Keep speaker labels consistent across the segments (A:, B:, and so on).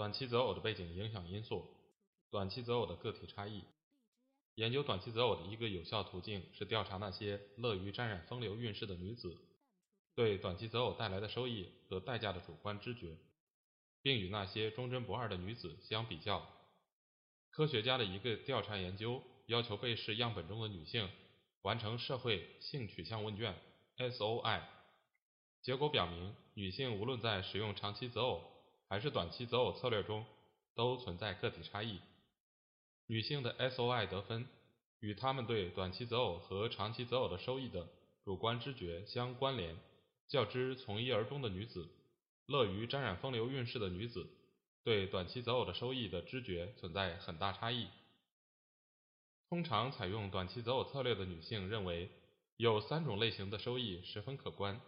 A: 短期择偶的背景影响因素，短期择偶的个体差异。研究短期择偶的一个有效途径是调查那些乐于沾染风流韵事的女子对短期择偶带来的收益和代价的主观知觉，并与那些忠贞不二的女子相比较。科学家的一个调查研究要求被试样本中的女性完成社会性取向问卷。SOI 结果表明，女性无论在使用长期择偶还是短期择偶策略中，都存在个体差异。女性的 SOI 得分与她们对短期择偶和长期择偶的收益的主观知觉相关联。较之从一而终的女子，乐于沾染风流韵事的女子，对短期择偶的收益的知觉存在很大差异。通常采用短期择偶策略的女性认为。有三种类型的收益十分可观，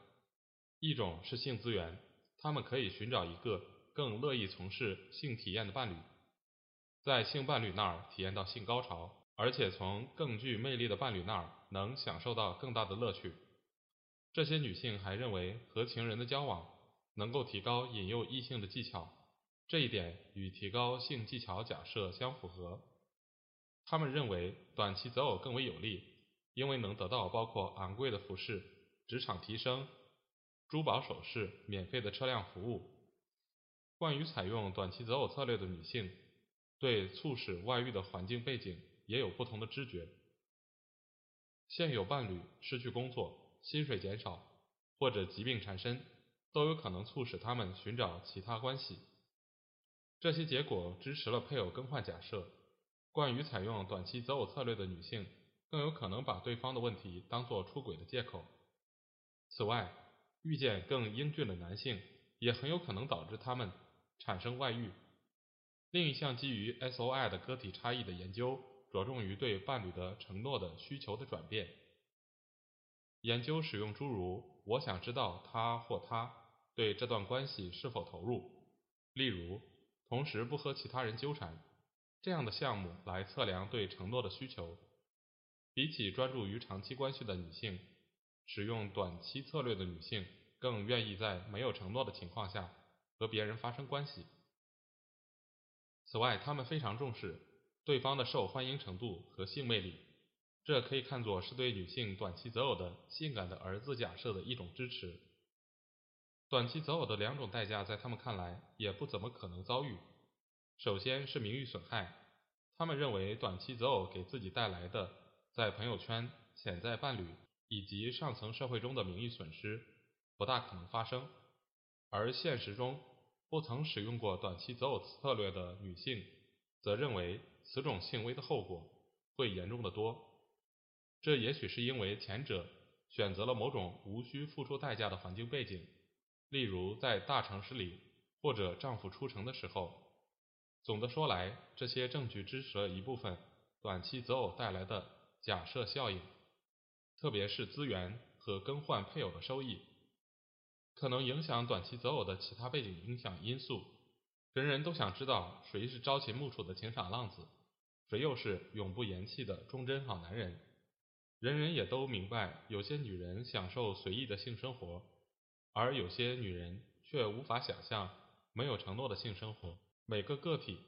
A: 一种是性资源，她们可以寻找一个更乐意从事性体验的伴侣，在性伴侣那儿体验到性高潮，而且从更具魅力的伴侣那儿能享受到更大的乐趣。这些女性还认为和情人的交往能够提高引诱异性的技巧，这一点与提高性技巧假设相符合。他们认为短期择偶更为有利。因为能得到包括昂贵的服饰、职场提升、珠宝首饰、免费的车辆服务。惯于采用短期择偶策略的女性，对促使外遇的环境背景也有不同的知觉。现有伴侣失去工作、薪水减少或者疾病缠身，都有可能促使他们寻找其他关系。这些结果支持了配偶更换假设。惯于采用短期择偶策略的女性。更有可能把对方的问题当作出轨的借口。此外，遇见更英俊的男性也很有可能导致他们产生外遇。另一项基于 SOI 的个体差异的研究着重于对伴侣的承诺的需求的转变。研究使用诸如“我想知道他或她对这段关系是否投入”，例如“同时不和其他人纠缠”这样的项目来测量对承诺的需求。比起专注于长期关系的女性，使用短期策略的女性更愿意在没有承诺的情况下和别人发生关系。此外，他们非常重视对方的受欢迎程度和性魅力，这可以看作是对女性短期择偶的性感的儿子假设的一种支持。短期择偶的两种代价在他们看来也不怎么可能遭遇。首先是名誉损害，他们认为短期择偶给自己带来的。在朋友圈、潜在伴侣以及上层社会中的名誉损失不大可能发生，而现实中不曾使用过短期择偶策略的女性则认为此种行为的后果会严重的多。这也许是因为前者选择了某种无需付出代价的环境背景，例如在大城市里或者丈夫出城的时候。总的说来，这些证据支持了一部分短期择偶带来的。假设效应，特别是资源和更换配偶的收益，可能影响短期择偶的其他背景影响因素。人人都想知道谁是朝秦暮楚的情场浪子，谁又是永不言弃的忠贞好男人。人人也都明白，有些女人享受随意的性生活，而有些女人却无法想象没有承诺的性生活。每个个体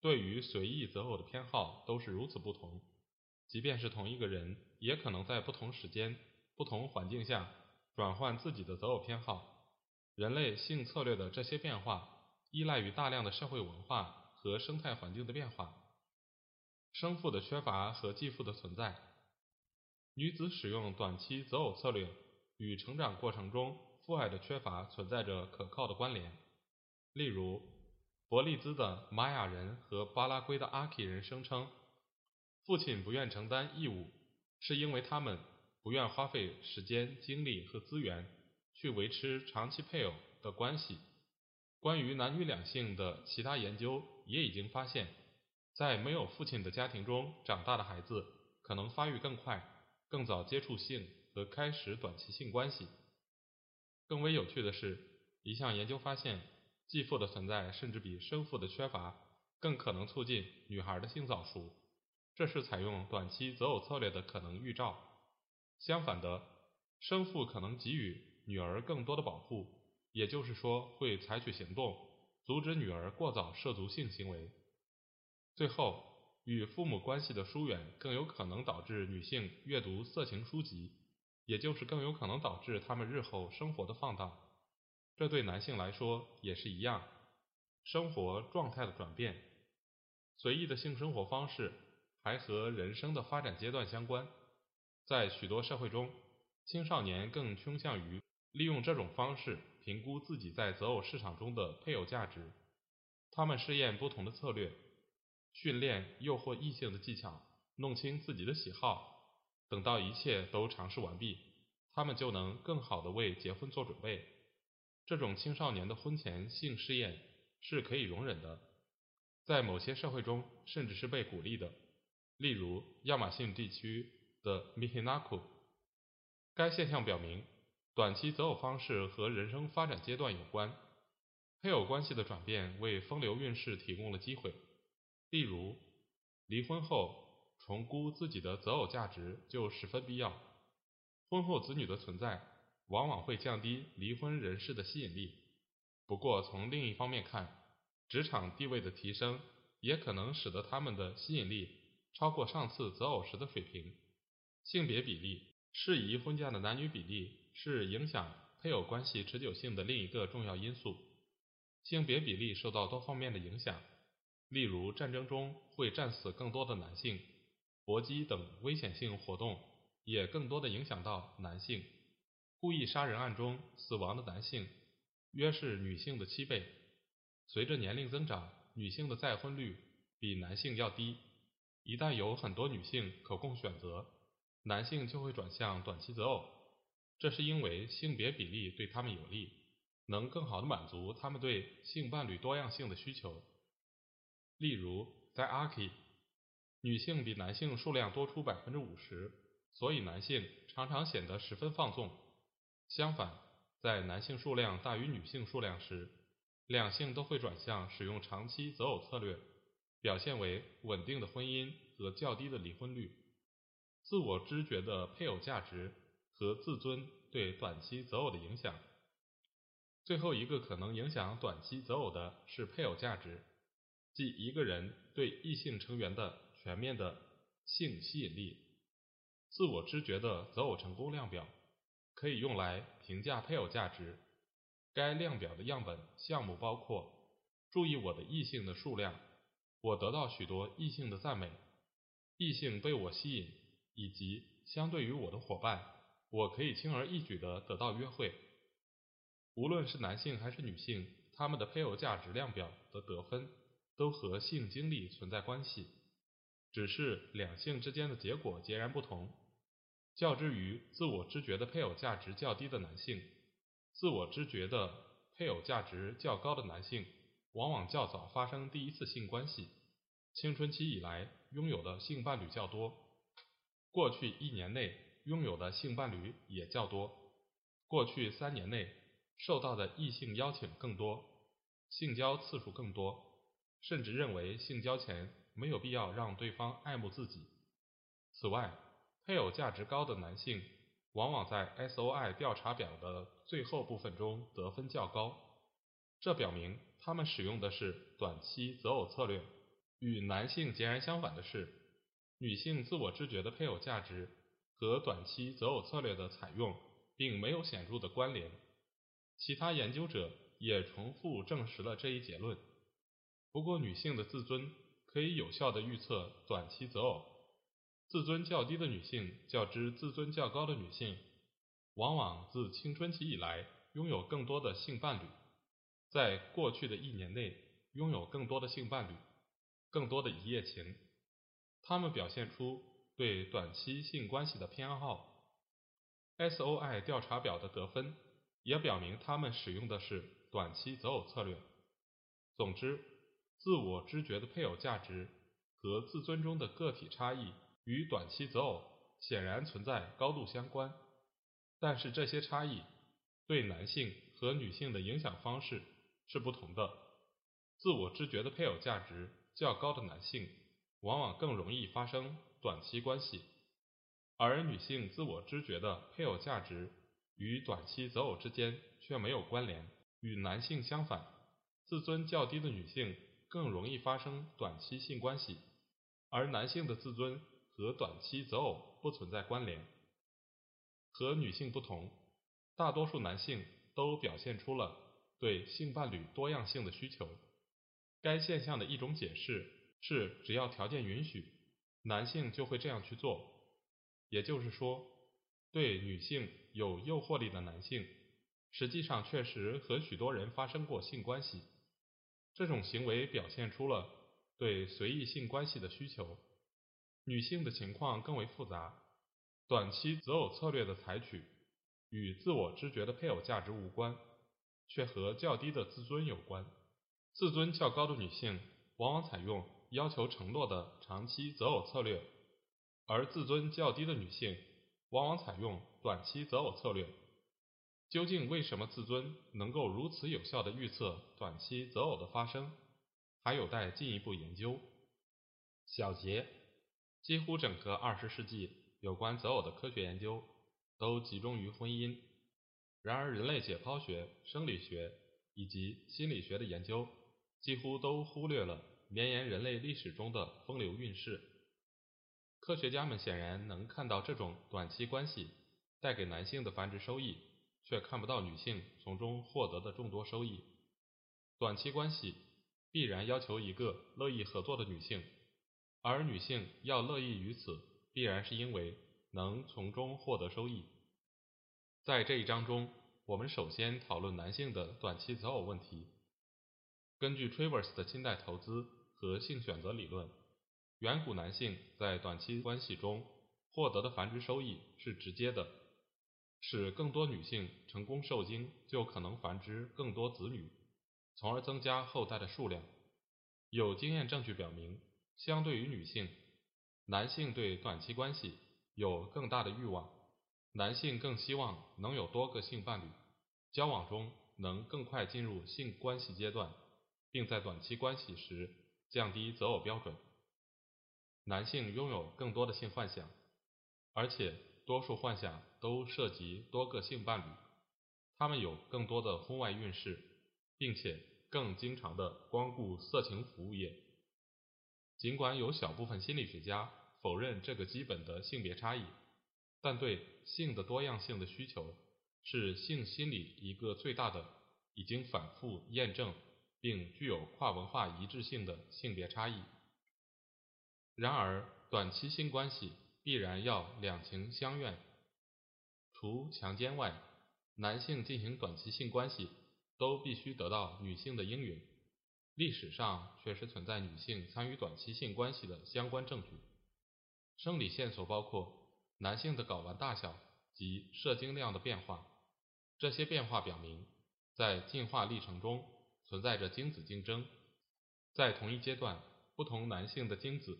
A: 对于随意择偶的偏好都是如此不同。即便是同一个人，也可能在不同时间、不同环境下转换自己的择偶偏好。人类性策略的这些变化，依赖于大量的社会文化和生态环境的变化。生父的缺乏和继父的存在，女子使用短期择偶策略与成长过程中父爱的缺乏存在着可靠的关联。例如，伯利兹的玛雅人和巴拉圭的阿基人声称。父亲不愿承担义务，是因为他们不愿花费时间、精力和资源去维持长期配偶的关系。关于男女两性的其他研究也已经发现，在没有父亲的家庭中长大的孩子可能发育更快，更早接触性和开始短期性关系。更为有趣的是，一项研究发现，继父的存在甚至比生父的缺乏更可能促进女孩的性早熟。这是采用短期择偶策略的可能预兆。相反的，生父可能给予女儿更多的保护，也就是说，会采取行动阻止女儿过早涉足性行为。最后，与父母关系的疏远更有可能导致女性阅读色情书籍，也就是更有可能导致他们日后生活的放荡。这对男性来说也是一样。生活状态的转变，随意的性生活方式。还和人生的发展阶段相关，在许多社会中，青少年更倾向于利用这种方式评估自己在择偶市场中的配偶价值。他们试验不同的策略，训练诱惑异性的技巧，弄清自己的喜好。等到一切都尝试完毕，他们就能更好地为结婚做准备。这种青少年的婚前性试验是可以容忍的，在某些社会中甚至是被鼓励的。例如，亚马逊地区的 Mihinaku。该现象表明，短期择偶方式和人生发展阶段有关。配偶关系的转变为风流韵事提供了机会。例如，离婚后重估自己的择偶价值就十分必要。婚后子女的存在往往会降低离婚人士的吸引力。不过，从另一方面看，职场地位的提升也可能使得他们的吸引力。超过上次择偶时的水平。性别比例，适宜婚嫁的男女比例是影响配偶关系持久性的另一个重要因素。性别比例受到多方面的影响，例如战争中会战死更多的男性，搏击等危险性活动也更多的影响到男性。故意杀人案中死亡的男性约是女性的七倍。随着年龄增长，女性的再婚率比男性要低。一旦有很多女性可供选择，男性就会转向短期择偶，这是因为性别比例对他们有利，能更好的满足他们对性伴侣多样性的需求。例如，在阿 K，女性比男性数量多出百分之五十，所以男性常常显得十分放纵。相反，在男性数量大于女性数量时，两性都会转向使用长期择偶策略。表现为稳定的婚姻和较低的离婚率。自我知觉的配偶价值和自尊对短期择偶的影响。最后一个可能影响短期择偶的是配偶价值，即一个人对异性成员的全面的性吸引力。自我知觉的择偶成功量表可以用来评价配偶价值。该量表的样本项目包括：注意我的异性的数量。我得到许多异性的赞美，异性被我吸引，以及相对于我的伙伴，我可以轻而易举地得到约会。无论是男性还是女性，他们的配偶价值量表的得分都和性经历存在关系，只是两性之间的结果截然不同。较之于自我知觉的配偶价值较低的男性，自我知觉的配偶价值较高的男性。往往较早发生第一次性关系，青春期以来拥有的性伴侣较多，过去一年内拥有的性伴侣也较多，过去三年内受到的异性邀请更多，性交次数更多，甚至认为性交前没有必要让对方爱慕自己。此外，配偶价值高的男性往往在 SOI 调查表的最后部分中得分较高，这表明。他们使用的是短期择偶策略。与男性截然相反的是，女性自我知觉的配偶价值和短期择偶策略的采用并没有显著的关联。其他研究者也重复证实了这一结论。不过，女性的自尊可以有效地预测短期择偶。自尊较低的女性较之自尊较高的女性，往往自青春期以来拥有更多的性伴侣。在过去的一年内，拥有更多的性伴侣，更多的一夜情。他们表现出对短期性关系的偏好。SOI 调查表的得分也表明他们使用的是短期择偶策略。总之，自我知觉的配偶价值和自尊中的个体差异与短期择偶显然存在高度相关，但是这些差异对男性和女性的影响方式是不同的。自我知觉的配偶价值较高的男性，往往更容易发生短期关系。而女性自我知觉的配偶价值与短期择偶之间却没有关联。与男性相反，自尊较低的女性更容易发生短期性关系，而男性的自尊和短期择偶不存在关联。和女性不同，大多数男性都表现出了对性伴侣多样性的需求。该现象的一种解释是，只要条件允许，男性就会这样去做。也就是说，对女性有诱惑力的男性，实际上确实和许多人发生过性关系。这种行为表现出了对随意性关系的需求。女性的情况更为复杂，短期择偶策略的采取与自我知觉的配偶价值无关，却和较低的自尊有关。自尊较高的女性往往采用要求承诺的长期择偶策略。而自尊较低的女性往往采用短期择偶策略。究竟为什么自尊能够如此有效地预测短期择偶的发生，还有待进一步研究。小结：几乎整个二十世纪有关择偶的科学研究都集中于婚姻，然而人类解剖学、生理学以及心理学的研究几乎都忽略了绵延人类历史中的风流韵事。科学家们显然能看到这种短期关系带给男性的繁殖收益，却看不到女性从中获得的众多收益。短期关系必然要求一个乐意合作的女性，而女性要乐意于此，必然是因为能从中获得收益。在这一章中，我们首先讨论男性的短期择偶问题。根据 Travers 的近代投资和性选择理论。远古男性在短期关系中获得的繁殖收益是直接的，使更多女性成功受精，就可能繁殖更多子女，从而增加后代的数量。有经验证据表明，相对于女性，男性对短期关系有更大的欲望，男性更希望能有多个性伴侣，交往中能更快进入性关系阶段，并在短期关系时降低择偶标准。男性拥有更多的性幻想，而且多数幻想都涉及多个性伴侣。他们有更多的婚外运势，并且更经常的光顾色情服务业。尽管有小部分心理学家否认这个基本的性别差异，但对性的多样性的需求是性心理一个最大的、已经反复验证并具有跨文化一致性的性别差异。然而，短期性关系必然要两情相愿。除强奸外，男性进行短期性关系都必须得到女性的应允。历史上确实存在女性参与短期性关系的相关证据。生理线索包括男性的睾丸大小及射精量的变化。这些变化表明，在进化历程中存在着精子竞争。在同一阶段，不同男性的精子。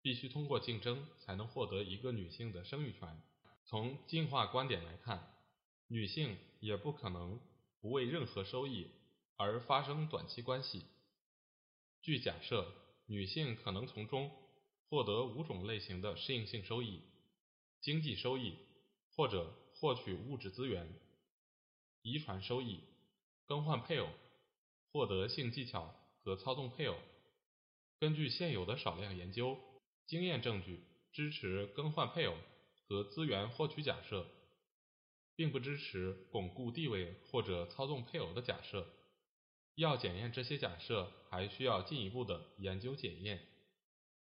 A: 必须通过竞争才能获得一个女性的生育权。从进化观点来看，女性也不可能不为任何收益而发生短期关系。据假设，女性可能从中获得五种类型的适应性收益：经济收益，或者获取物质资源；遗传收益，更换配偶，获得性技巧和操纵配偶。根据现有的少量研究。经验证据支持更换配偶和资源获取假设，并不支持巩固地位或者操纵配偶的假设。要检验这些假设，还需要进一步的研究检验，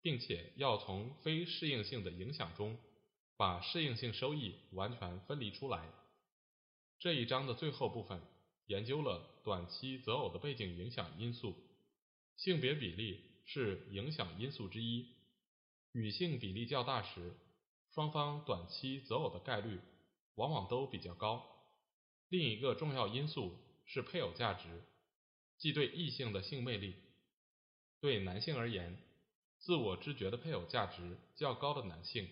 A: 并且要从非适应性的影响中把适应性收益完全分离出来。这一章的最后部分研究了短期择偶的背景影响因素，性别比例是影响因素之一。女性比例较大时，双方短期择偶的概率往往都比较高。另一个重要因素是配偶价值。即对异性的性魅力。对男性而言，自我知觉的配偶价值较高的男性，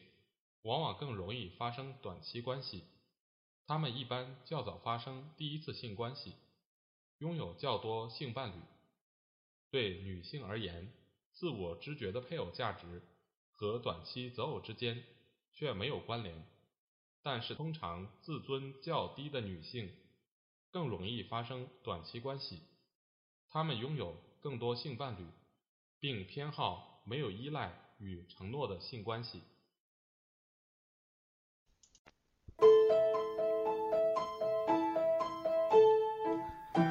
A: 往往更容易发生短期关系。他们一般较早发生第一次性关系，拥有较多性伴侣。对女性而言，自我知觉的配偶价值和短期择偶之间却没有关联。但是，通常自尊较低的女性更容易发生短期关系。她们拥有更多性伴侣，并偏好没有依赖与承诺的性关系。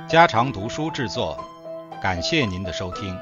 B: 家常读书制作，感谢您的收听。